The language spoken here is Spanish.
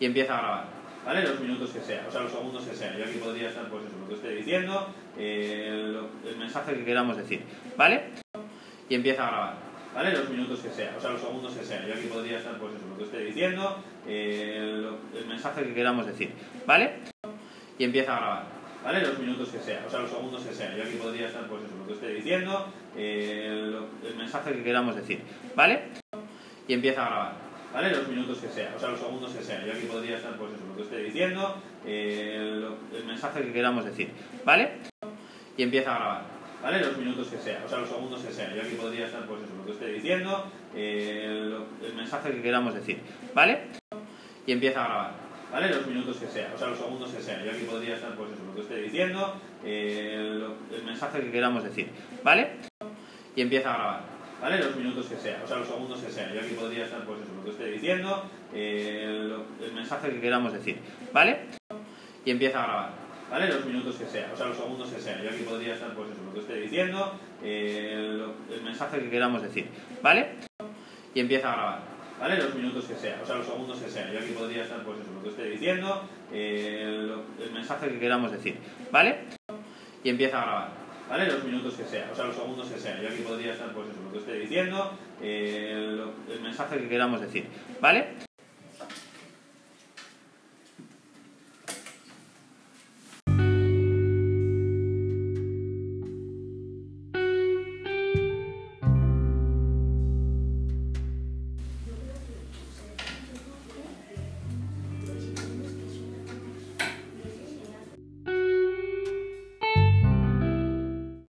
y empieza a grabar, ¿vale? Los minutos que sea, o sea, los segundos que sea. Yo aquí podría estar, pues eso, lo que estoy diciendo, eh, el, mensaje que queramos decir, ¿vale? Y empieza a grabar, ¿vale? Los minutos que sea, o sea, los segundos que sea. Yo aquí podría estar, pues eso, lo que estoy diciendo, eh, el, mensaje que queramos decir, ¿vale? Y empieza a grabar, ¿vale? Los minutos que sea, o sea, los segundos que sea. Yo aquí podría estar, pues eso, lo que estoy diciendo, eh, el mensaje que queramos decir, ¿vale? Y empieza a grabar. ¿Vale? Los minutos que sea, o sea, los segundos que sea. Yo aquí podría estar, pues eso, lo que estoy diciendo, eh, el, mensaje que queramos decir, ¿vale? Y empieza a grabar, ¿vale? Los minutos que sea, o sea, los segundos que sea. Yo aquí podría estar, pues eso, lo que estoy diciendo, eh, el, mensaje que queramos decir, ¿vale? Y empieza a grabar, ¿vale? Los minutos que sea, o sea, los segundos que sea. Yo aquí podría estar, pues eso, lo que estoy diciendo, eh, el mensaje que queramos decir, ¿vale? Y empieza a grabar. ¿Vale? Los minutos que sea, o sea, los segundos que sea. Yo aquí podría estar, pues eso, lo que estoy diciendo, eh, el, mensaje que queramos decir, ¿vale? Y empieza a grabar, ¿vale? Los minutos que sea, o sea, los segundos que sea. Yo aquí podría estar, pues eso, lo que estoy diciendo, eh, el, mensaje que queramos decir, ¿vale? Y empieza a grabar, ¿vale? Los minutos que sea, o sea, los segundos que sea. Yo aquí podría estar, pues eso, lo que estoy diciendo, eh, el mensaje que queramos decir, ¿vale? Y empieza a grabar. ¿Vale? Los minutos que sea, o sea, los segundos que sea. Yo aquí podría estar, pues eso, lo que estoy diciendo, eh, el, mensaje que queramos decir, ¿vale?